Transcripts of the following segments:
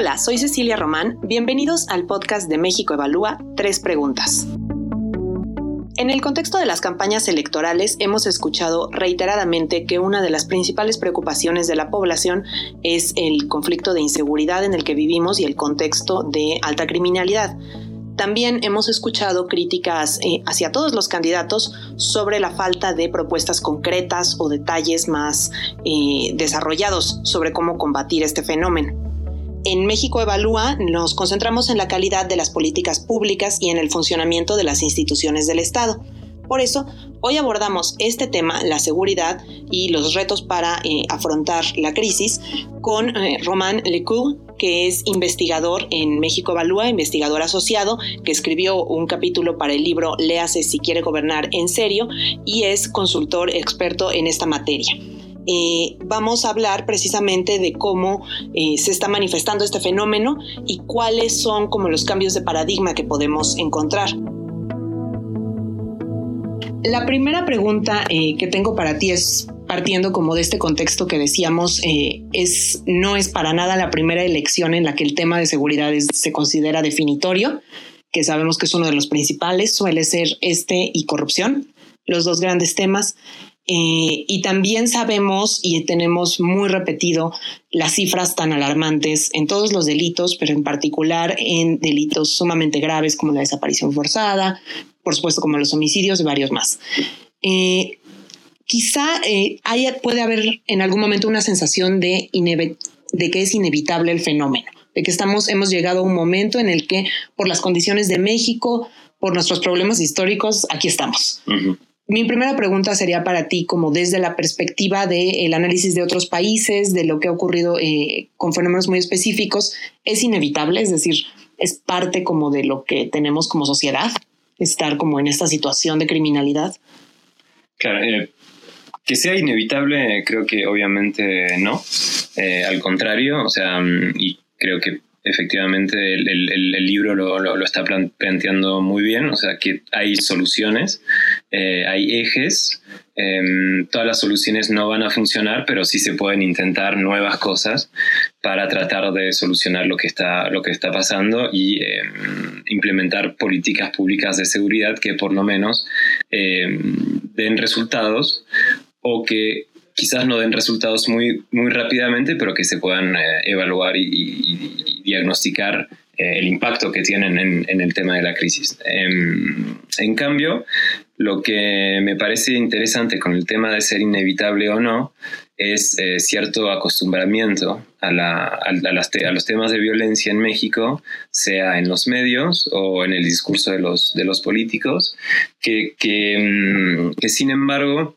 Hola, soy Cecilia Román. Bienvenidos al podcast de México Evalúa, Tres Preguntas. En el contexto de las campañas electorales hemos escuchado reiteradamente que una de las principales preocupaciones de la población es el conflicto de inseguridad en el que vivimos y el contexto de alta criminalidad. También hemos escuchado críticas eh, hacia todos los candidatos sobre la falta de propuestas concretas o detalles más eh, desarrollados sobre cómo combatir este fenómeno. En México Evalúa nos concentramos en la calidad de las políticas públicas y en el funcionamiento de las instituciones del Estado. Por eso, hoy abordamos este tema, la seguridad y los retos para eh, afrontar la crisis, con eh, Román Lecour, que es investigador en México Evalúa, investigador asociado, que escribió un capítulo para el libro Léase si quiere gobernar en serio y es consultor experto en esta materia. Eh, vamos a hablar precisamente de cómo eh, se está manifestando este fenómeno y cuáles son como los cambios de paradigma que podemos encontrar. La primera pregunta eh, que tengo para ti es partiendo como de este contexto que decíamos, es, no es para nada la primera elección en la que el tema de seguridad se considera definitorio, que sabemos que es uno de los principales, suele ser este y corrupción, los dos grandes temas. Eh, y también sabemos y tenemos muy repetido las cifras tan alarmantes en todos los delitos, pero en particular en delitos sumamente graves como la desaparición forzada, por supuesto como los homicidios y varios más. Eh, quizá eh, haya, puede haber en algún momento una sensación de, de que es inevitable el fenómeno, de que estamos, hemos llegado a un momento en el que por las condiciones de México, por nuestros problemas históricos, aquí estamos. Mi primera pregunta sería para ti, como desde la perspectiva del análisis de otros países, de lo que ha ocurrido eh, con fenómenos muy específicos, ¿es inevitable? Es decir, ¿es parte como de lo que tenemos como sociedad, estar como en esta situación de criminalidad? Claro, eh, que sea inevitable, creo que obviamente no. Eh, al contrario, o sea, mm, y creo que efectivamente el, el, libro lo, lo, está planteando muy bien, o sea que hay soluciones, eh, hay ejes, em, todas las soluciones no van a funcionar, pero sí se pueden intentar nuevas cosas para tratar de solucionar lo que está, lo que está pasando y em, implementar políticas públicas de seguridad que por lo menos em, den resultados o que quizás no den resultados muy, muy rápidamente, pero que se puedan eh, evaluar y, diagnosticar eh, el impacto que tienen en, el tema de la crisis. Em, en cambio, lo que me parece interesante con el tema de ser inevitable o no es eh, cierto acostumbramiento a, los temas de violencia en México, sea en los medios o en el discurso de los, políticos, que, que sin embargo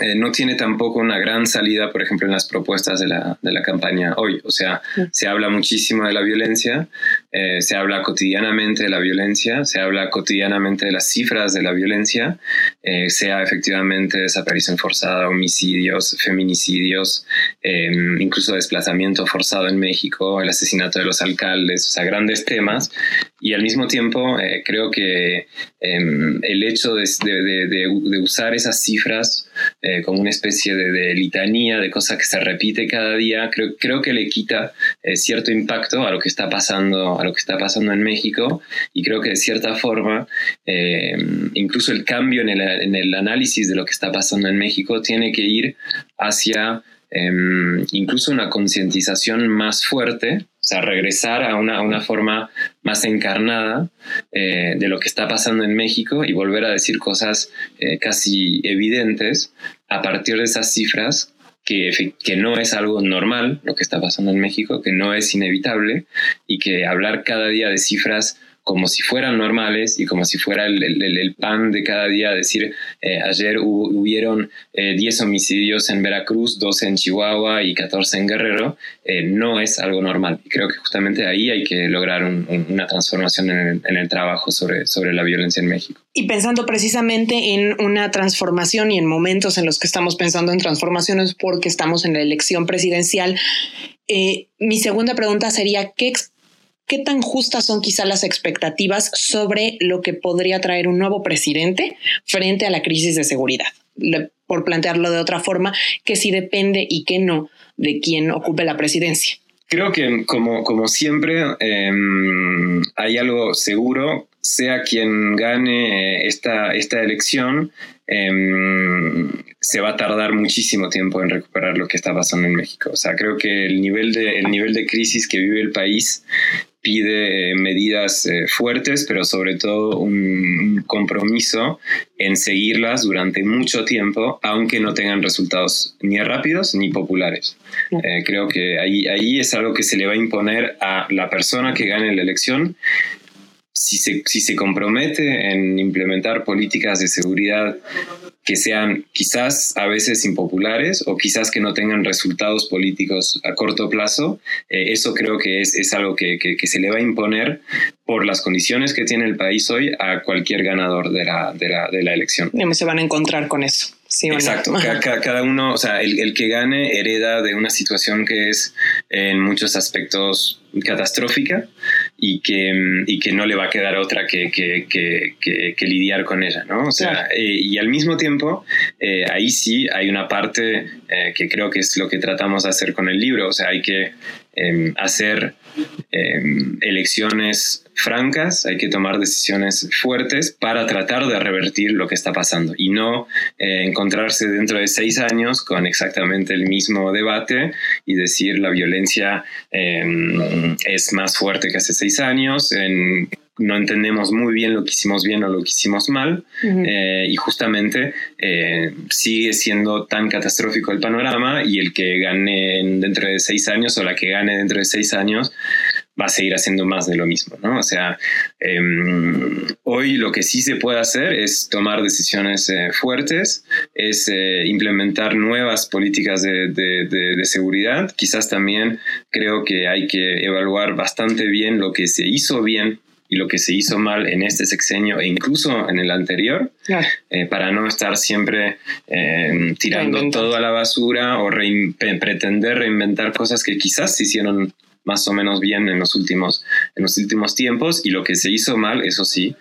eh, no tiene tampoco una gran salida, por ejemplo, en las propuestas de la, de la campaña hoy. O sea, se habla muchísimo de la violencia, eh, se habla cotidianamente de la violencia, se habla cotidianamente de las cifras de la violencia, eh, sea efectivamente desaparición forzada, homicidios, feminicidios, em, incluso desplazamiento forzado en México, el asesinato de los alcaldes, o sea, grandes temas. Y al mismo tiempo, creo que em, el hecho de, usar esas cifras eh, como una especie de, litanía de cosas que se repite cada día, creo, creo que le quita eh, cierto impacto a lo que está pasando, a lo que está pasando en México y creo que de cierta forma eh, incluso el cambio en el, en el, análisis de lo que está pasando en México tiene que ir hacia em, incluso una concientización más fuerte o sea, regresar a una, una forma más encarnada eh, de lo que está pasando en México y volver a decir cosas eh, casi evidentes a partir de esas cifras que, que, no es algo normal lo que está pasando en México, que no es inevitable y que hablar cada día de cifras como si fueran normales y como si fuera el, el, pan de cada día, decir, eh, ayer hubieron 10 eh, homicidios en Veracruz, 12 en Chihuahua y 14 en Guerrero, eh, no es algo normal. Creo que justamente ahí hay que lograr una transformación en, en el, trabajo sobre, sobre la violencia en México. Y pensando precisamente en una transformación y en momentos en los que estamos pensando en transformaciones porque estamos en la elección presidencial, mi segunda pregunta sería, ¿qué ¿Qué tan justas son quizá las expectativas sobre lo que podría traer un nuevo presidente frente a la crisis de seguridad? por plantearlo de otra forma, que sí depende y que no de quién ocupe la presidencia. creo que como, como siempre em, hay algo seguro, sea quien gane esta, esta elección, em, se va a tardar muchísimo tiempo en recuperar lo que está pasando en México. O sea, creo que el nivel de, el nivel de crisis que vive el país pide eh, medidas eh, fuertes, pero sobre todo un, compromiso en seguirlas durante mucho tiempo, aunque no tengan resultados ni rápidos ni populares. Eh, creo que ahí, ahí es algo que se le va a imponer a la persona que gane la elección. Si se, si se compromete en implementar políticas de seguridad que sean quizás a veces impopulares o quizás que no tengan resultados políticos a corto plazo, eh, eso creo que es, es algo que, que, se le va a imponer por las condiciones que tiene el país hoy a cualquier ganador de la, de la, de la elección. Se van a encontrar con eso. Exacto, cada, uno, o sea, el, el, que gane hereda de una situación que es en muchos aspectos catastrófica y que, y que no le va a quedar otra que, que, que, lidiar con ella, ¿no? O sea, eh, y al mismo tiempo, eh, ahí sí hay una parte eh, que creo que es lo que tratamos de hacer con el libro, o sea, hay que em, hacer em, elecciones francas, hay que tomar decisiones fuertes para tratar de revertir lo que está pasando y no encontrarse dentro de seis años con exactamente el mismo debate y decir la violencia em, es más fuerte que hace seis años, en, no entendemos muy bien lo que hicimos bien o lo que hicimos mal eh, y justamente eh, sigue siendo tan catastrófico el panorama y el que gane dentro de seis años o la que gane dentro de seis años va a seguir haciendo más de lo mismo, ¿no? O sea, em, hoy lo que sí se puede hacer es tomar decisiones eh, fuertes, es implementar nuevas políticas de, de, seguridad. Quizás también creo que hay que evaluar bastante bien lo que se hizo bien y lo que se hizo mal en este sexenio e incluso en el anterior, eh, para no estar siempre eh, tirando todo a la basura o pretender reinventar cosas que quizás se hicieron más o menos bien en los últimos, en los últimos tiempos y lo que se hizo mal, eso sí,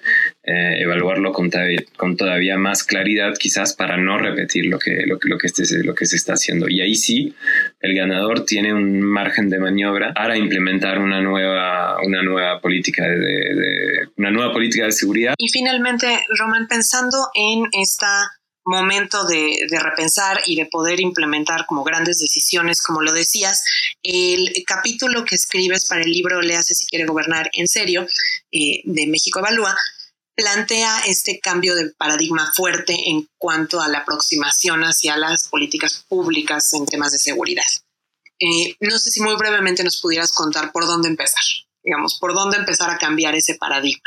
eh, evaluarlo con, con, todavía más claridad quizás para no repetir lo que, lo, lo, que este, lo que se está haciendo. Y ahí sí, el ganador tiene un margen de maniobra para implementar una nueva, una nueva, política, de, una nueva política de seguridad. Y finalmente, Román, pensando en esta momento de, repensar y de poder implementar como grandes decisiones, como lo decías. El capítulo que escribes para el libro Léase si quiere gobernar en serio, eh, de México Evalúa, plantea este cambio de paradigma fuerte en cuanto a la aproximación hacia las políticas públicas en temas de seguridad. Eh, no sé si muy brevemente nos pudieras contar por dónde empezar, digamos, por dónde empezar a cambiar ese paradigma.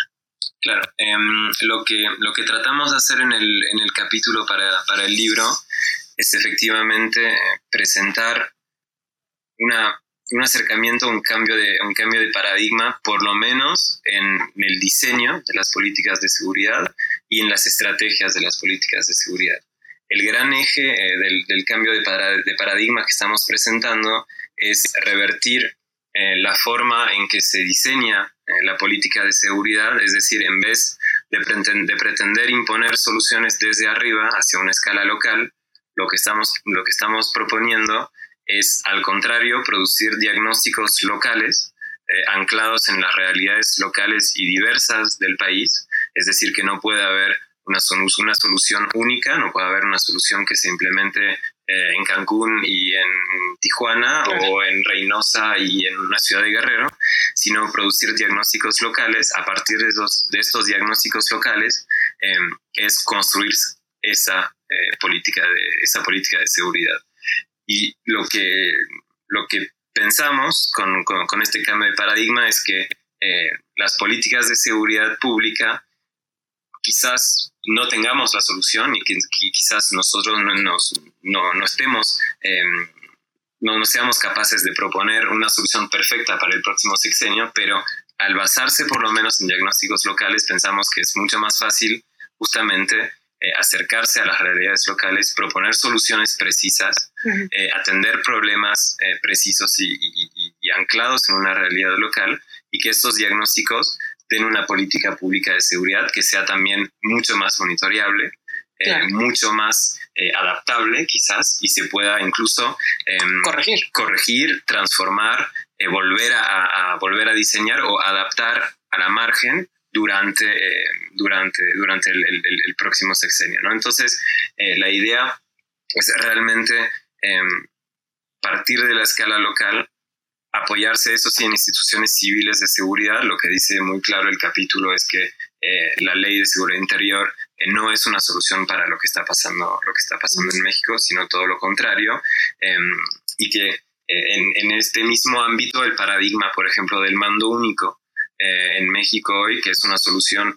Claro, em, lo, que, lo que tratamos de hacer en el, en el capítulo para, para, el libro es efectivamente eh, presentar una, un acercamiento, un cambio, de, un cambio de paradigma, por lo menos en el diseño de las políticas de seguridad y en las estrategias de las políticas de seguridad. El gran eje eh, del, del, cambio de, de paradigma que estamos presentando es revertir eh, la forma en que se diseña eh, la política de seguridad, es decir, en vez de, de, pretender imponer soluciones desde arriba hacia una escala local, lo que estamos, lo que estamos proponiendo es, al contrario, producir diagnósticos locales eh, anclados en las realidades locales y diversas del país, es decir, que no puede haber una, una solución única, no puede haber una solución que se implemente eh, en Cancún y en Tijuana o en Reynosa y en una ciudad de Guerrero, sino producir diagnósticos locales. A partir de, de estos diagnósticos locales em, es construir esa, eh, política de, esa política de seguridad. Y lo que, lo que pensamos con, con, este cambio de paradigma es que eh, las políticas de seguridad pública quizás no tengamos la solución y que, quizás nosotros no, nos, no, no estemos, em, no, no seamos capaces de proponer una solución perfecta para el próximo sexenio, pero al basarse por lo menos en diagnósticos locales, pensamos que es mucho más fácil justamente eh, acercarse a las realidades locales, proponer soluciones precisas, eh, atender problemas eh, precisos y, y, anclados en una realidad local y que estos diagnósticos den una política pública de seguridad que sea también mucho más monitoreable, eh, mucho más eh, adaptable quizás y se pueda incluso em, corregir. corregir, transformar volver, a, volver a diseñar o adaptar a la margen durante, durante, durante el, próximo sexenio. ¿no? Entonces, la idea es realmente em, partir de la escala local, apoyarse eso sí en instituciones civiles de seguridad. Lo que dice muy claro el capítulo es que eh, la ley de seguridad interior eh, no es una solución para lo que está pasando, lo que está pasando en México, sino todo lo contrario. Em, y que eh, en, en, este mismo ámbito el paradigma, por ejemplo, del mando único en México hoy, que es una solución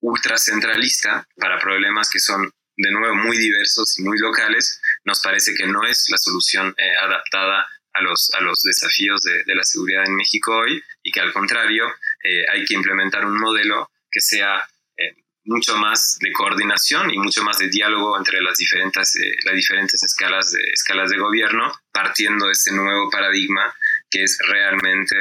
ultracentralista para problemas que son de nuevo muy diversos y muy locales, nos parece que no es la solución eh, adaptada a los, a los desafíos de, la seguridad en México hoy y que al contrario eh, hay que implementar un modelo que sea eh, mucho más de coordinación y mucho más de diálogo entre las diferentes, las diferentes escalas de, escalas de gobierno, partiendo de este nuevo paradigma que es realmente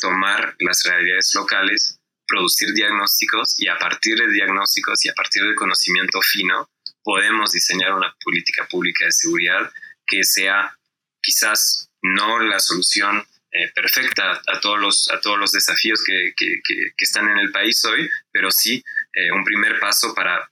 tomar las realidades locales producir diagnósticos y a partir de diagnósticos y a partir del conocimiento fino podemos diseñar una política pública de seguridad que sea quizás no la solución eh, perfecta a todos los, a todos los desafíos que, que, que, están en el país hoy, pero sí eh, un primer paso para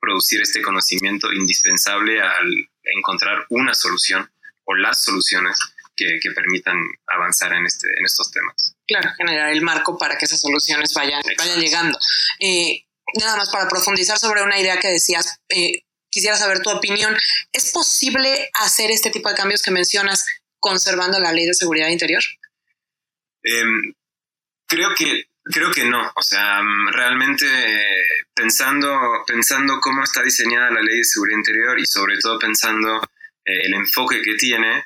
producir este conocimiento indispensable al encontrar una solución o las soluciones que, permitan avanzar en, este, en estos temas. Claro, generar el marco para que esas soluciones vayan, vayan llegando. Eh, nada más para profundizar sobre una idea que decías, eh, quisiera saber tu opinión. ¿Es posible hacer este tipo de cambios que mencionas conservando la ley de seguridad interior? Em, creo que creo que no. O sea, realmente pensando, pensando cómo está diseñada la ley de seguridad interior y sobre todo pensando eh, el enfoque que tiene,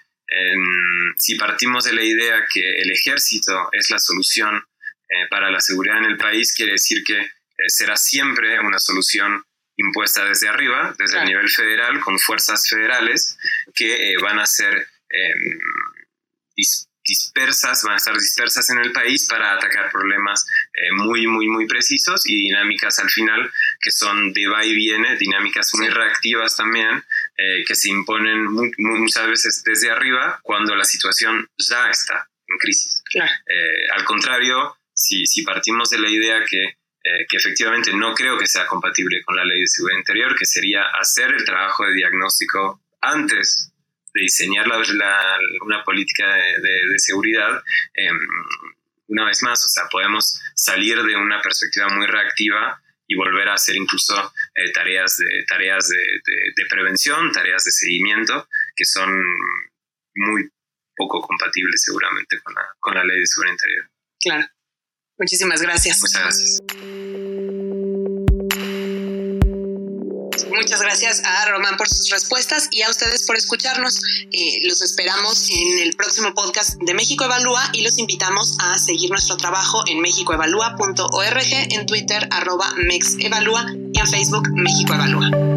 si partimos de la idea que el ejército es la solución eh, para la seguridad en el país, quiere decir que eh, será siempre una solución impuesta desde arriba, desde el nivel federal, con fuerzas federales que eh, van a ser em, dispersas, van a estar dispersas en el país para atacar problemas eh, muy, muy, muy precisos y dinámicas al final que son de va y viene, dinámicas muy reactivas también, eh, que se imponen muchas veces desde arriba cuando la situación ya está en crisis. Eh, al contrario, si, si, partimos de la idea que, que efectivamente no creo que sea compatible con la ley de seguridad interior, que sería hacer el trabajo de diagnóstico antes de diseñar una política de, seguridad, em, una vez más, o sea, podemos salir de una perspectiva muy reactiva y volver a hacer incluso eh, tareas, de, tareas de, prevención, tareas de seguimiento, que son muy poco compatibles seguramente con la, con la ley de seguridad interior. Claro. Muchísimas gracias. Muchas gracias. Gracias a Román por sus respuestas y a ustedes por escucharnos. Eh, los esperamos en el próximo podcast de México Evalúa y los invitamos a seguir nuestro trabajo en mexicoevalúa.org, en Twitter arroba mexevalúa y en Facebook México Evalúa.